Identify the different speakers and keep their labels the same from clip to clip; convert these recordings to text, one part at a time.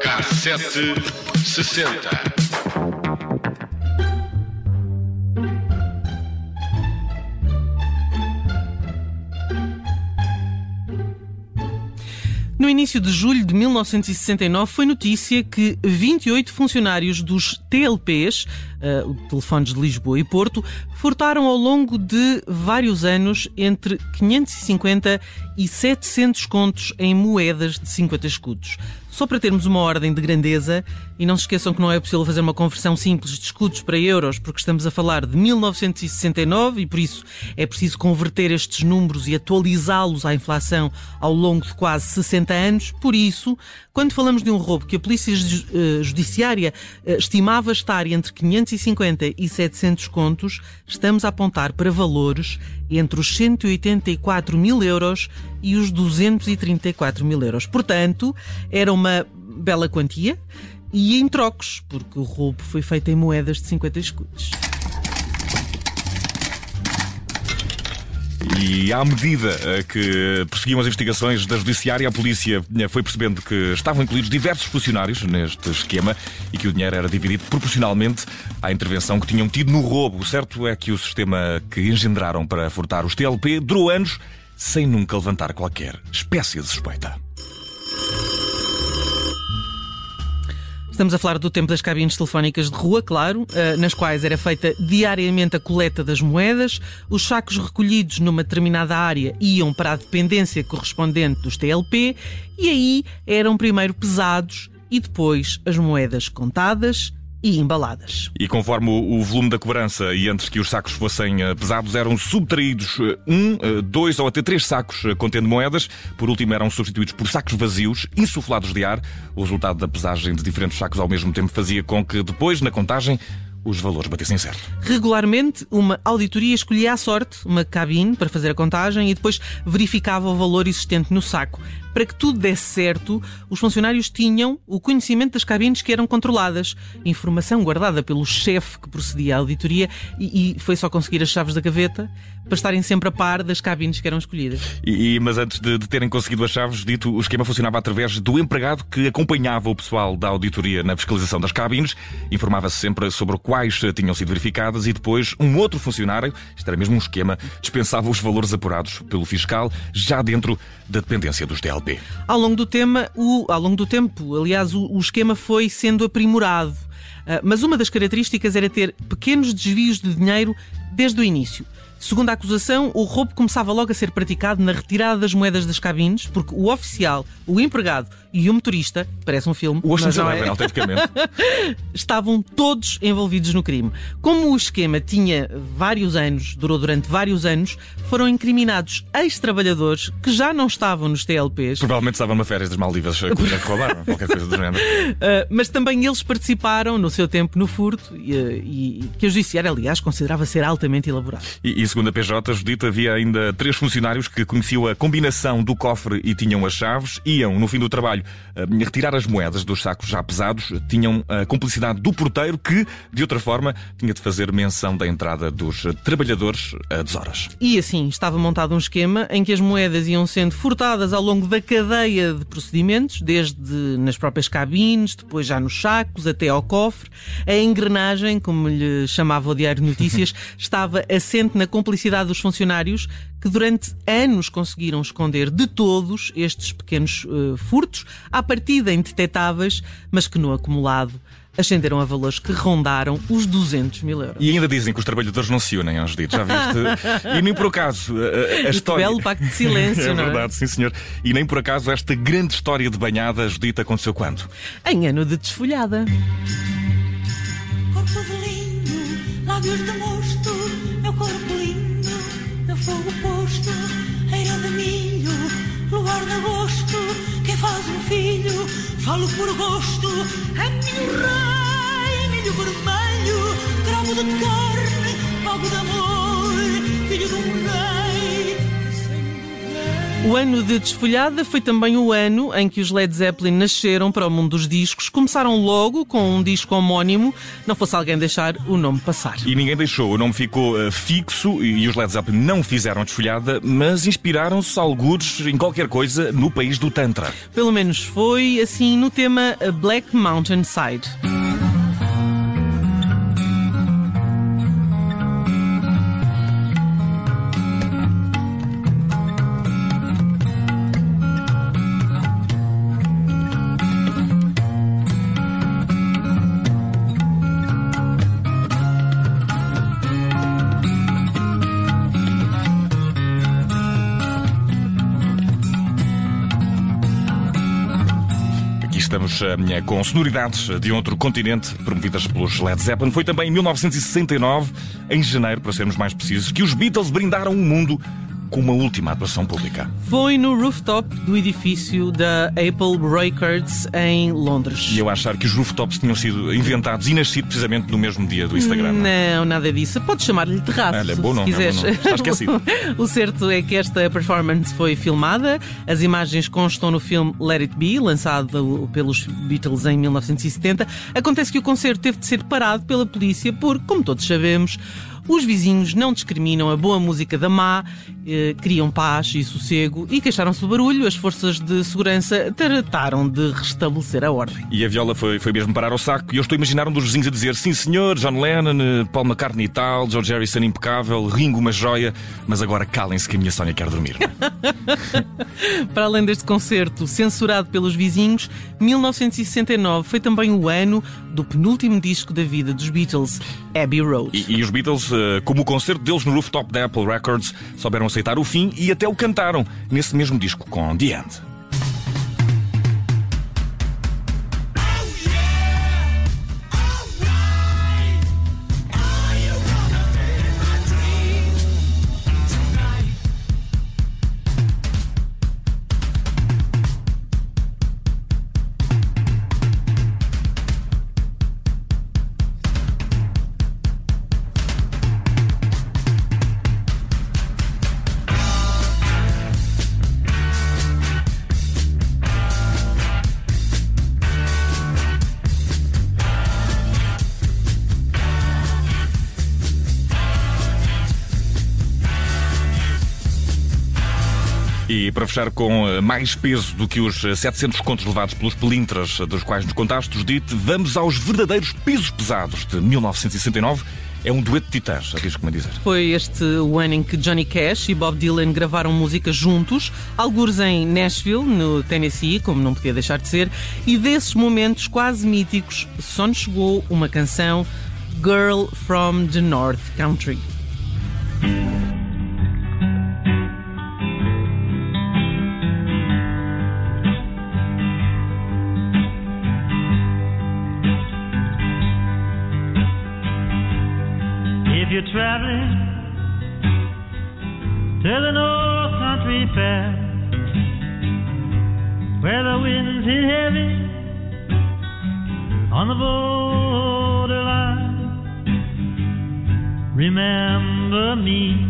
Speaker 1: Cassete sessenta.
Speaker 2: No início de julho de 1969 foi notícia que 28 funcionários dos TLPs, uh, telefones de Lisboa e Porto, furtaram ao longo de vários anos entre 550 e 700 contos em moedas de 50 escudos. Só para termos uma ordem de grandeza, e não se esqueçam que não é possível fazer uma conversão simples de escudos para euros, porque estamos a falar de 1969 e por isso é preciso converter estes números e atualizá-los à inflação ao longo de quase 60 anos. Por isso, quando falamos de um roubo que a Polícia eh, Judiciária eh, estimava estar entre 550 e 700 contos, estamos a apontar para valores entre os 184 mil euros e os 234 mil euros. Portanto, era uma bela quantia e em trocos, porque o roubo foi feito em moedas de 50 escudos.
Speaker 3: E à medida que prosseguiam as investigações da Judiciária, a polícia eh, foi percebendo que estavam incluídos diversos funcionários neste esquema e que o dinheiro era dividido proporcionalmente à intervenção que tinham tido no roubo. O certo é que o sistema que engendraram para furtar os TLP durou anos sem nunca levantar qualquer espécie de suspeita.
Speaker 2: Estamos a falar do tempo das cabines telefónicas de rua, claro, eh, nas quais era feita diariamente a coleta das moedas, os sacos recolhidos numa determinada área iam para a dependência correspondente dos TLP e aí eram primeiro pesados e depois as moedas contadas e embaladas.
Speaker 3: E conforme o volume da cobrança e antes que os sacos fossem eh, pesados, eram subtraídos eh, um, eh, dois ou até três sacos contendo moedas. Por último, eram substituídos por sacos vazios, insuflados de ar. O resultado da pesagem de diferentes sacos ao mesmo tempo fazia com que depois, na contagem, os valores batessem certo.
Speaker 2: Regularmente, uma auditoria escolhia à sorte uma cabine para fazer a contagem e depois verificava o valor existente no saco. Para que tudo desse certo, os funcionários tinham o conhecimento das cabines que eram controladas, informação guardada pelo chefe que procedia à auditoria e, e, foi só conseguir as chaves da gaveta para estarem sempre a par das cabines que eram escolhidas.
Speaker 3: E, mas antes de, de, terem conseguido as chaves, dito, o esquema funcionava através do empregado que acompanhava o pessoal da auditoria na fiscalização das cabines, informava-se sempre sobre quais tinham sido verificadas e depois um outro funcionário, isto era mesmo um esquema, dispensava os valores apurados pelo fiscal já dentro da dependência dos DL.
Speaker 2: Ao longo do, tema, o, ao longo do tempo, aliás, o, o esquema foi sendo aprimorado. Uh, mas uma das características era ter pequenos desvios de dinheiro desde o início. Segundo a acusação, o roubo começava logo a ser praticado na retirada das moedas das cabines, porque o oficial, o empregado e o motorista, parece um filme,
Speaker 3: o Ocean's Eleven, é, autenticamente,
Speaker 2: estavam todos envolvidos no crime. Como o esquema tinha vários anos, durou durante vários anos, foram incriminados ex-trabalhadores que já não estavam nos TLPs.
Speaker 3: Provavelmente estavam numa férias das Maldivas que roubaram, qualquer coisa do género.
Speaker 2: Uh, mas também eles participaram no seu tempo no furto e, e, e que o judiciário, aliás, considerava ser altamente elaborado.
Speaker 3: E segundo a PJ, Judita, havia ainda três funcionários que conheciam a combinação do cofre e tinham as chaves, iam, no fim do trabalho, eh, retirar as moedas dos sacos já pesados, tinham a cumplicidade do porteiro que, de outra forma, tinha de fazer menção da entrada dos trabalhadores a deshoras.
Speaker 2: E assim estava montado um esquema em que as moedas iam sendo furtadas ao longo da cadeia de procedimentos, desde nas próprias cabines, depois já nos sacos, até ao cofre. A engrenagem, como lhe chamava o Diário de Notícias, estava assente na cumplicidade dos funcionários que durante anos conseguiram esconder de todos estes pequenos uh, furtos, à partida indetetáveis, mas que no acumulado ascenderam a valores que rondaram os 200 mil euros.
Speaker 3: E ainda dizem que os trabalhadores não se unem aos ditos, já viste? e nem por acaso a, a história.
Speaker 2: belo pacto de silêncio,
Speaker 3: é
Speaker 2: não
Speaker 3: é? verdade, sim senhor. E nem por acaso esta grande história de banhada, Judita, aconteceu quando?
Speaker 2: Em ano de desfolhada.
Speaker 4: Corpo de linho, lábios de mosto, corpo lindo, meu fogo posto, eira de milho, luar de agosto, quem faz um filho, falo por gosto, é milho rei, milho vermelho, cravo de carne, pago de amor, filho de um.
Speaker 2: O ano de desfolhada foi também o ano em que os Led Zeppelin nasceram para o mundo dos discos. Começaram logo com um disco homónimo, não fosse alguém deixar o nome passar.
Speaker 3: E ninguém deixou, o nome ficou uh, fixo e os Led Zeppelin não fizeram desfolhada, mas inspiraram-se algures em qualquer coisa no país do Tantra.
Speaker 2: Pelo menos foi assim no tema Black Mountain Side.
Speaker 3: Estamos uh, com sonoridades de outro continente promovidas pelos Led Zeppelin. Foi também em 1969, em janeiro, para sermos mais precisos, que os Beatles brindaram o mundo com uma última atuação pública.
Speaker 2: Foi no rooftop do edifício da Apple Records em Londres.
Speaker 3: E eu achar que os rooftops tinham sido inventados e nascido precisamente no mesmo dia do Instagram.
Speaker 2: Não, nada disso. Podes chamar-lhe terraço.
Speaker 3: Olha, bom
Speaker 2: nome,
Speaker 3: se quiseres. É bom. Está esquecido.
Speaker 2: o certo é que esta performance foi filmada. As imagens constam no filme Let It Be, lançado pelos Beatles em 1970. Acontece que o concerto teve de ser parado pela polícia porque, como todos sabemos, os vizinhos não discriminam a boa música da má, eh, criam paz e sossego e queixaram-se do barulho. As forças de segurança trataram de restabelecer a ordem.
Speaker 3: E a viola foi, foi mesmo parar ao saco. E eu estou a imaginar um dos vizinhos a dizer: Sim, senhor, John Lennon, eh, Paul McCartney e tal, George Harrison impecável, Ringo uma joia, mas agora calem-se que a minha Sónia quer dormir.
Speaker 2: Para além deste concerto censurado pelos vizinhos, 1969 foi também o ano do penúltimo disco da vida dos Beatles, Abbey Road.
Speaker 3: E, e os Beatles eh, como o concerto deles no rooftop da Apple Records, souberam aceitar o fim e até o cantaram nesse mesmo disco com The End. E para fechar com eh, mais peso do que os 700 eh, contos levados pelos pelintras eh, dos quais nos contaste, Judite, vamos aos verdadeiros pesos pesados de 1969. É um dueto de titãs, arrisco-me dizer.
Speaker 2: Foi este o ano em que Johnny Cash e Bob Dylan gravaram música juntos, alguns em Nashville, no Tennessee, como não podia deixar de ser, e desses momentos quase míticos só nos chegou uma canção, Girl from the North Country.
Speaker 5: You're traveling to the North Country Fair, where the winds hit heavy on the borderline. Remember me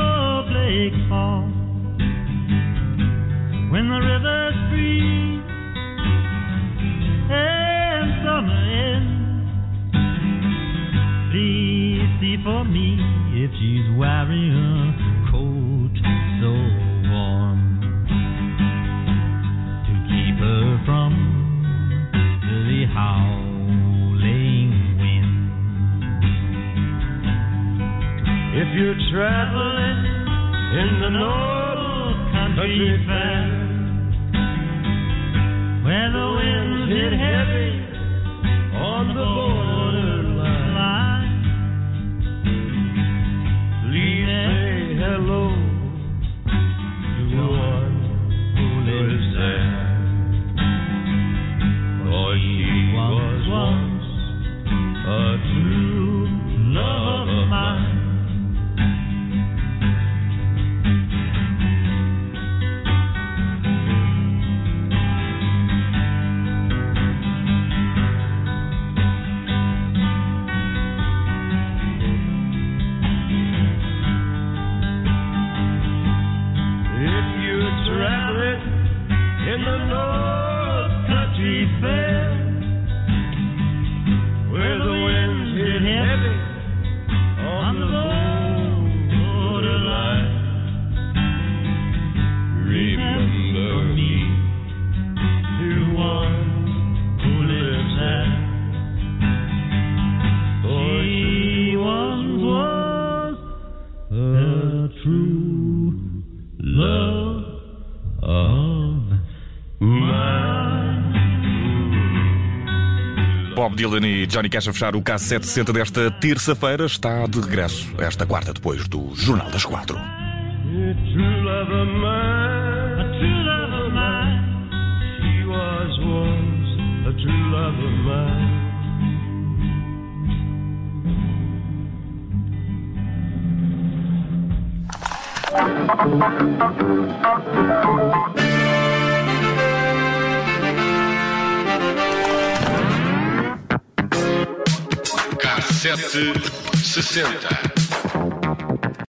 Speaker 5: snowflakes fall, when the river's free and summer ends, please see for me if she's wearing
Speaker 3: Bob Dylan e Johnny Cash a fechar o K760 desta terça-feira. Está de regresso esta quarta, depois do Jornal das Quatro.
Speaker 1: sete sessenta.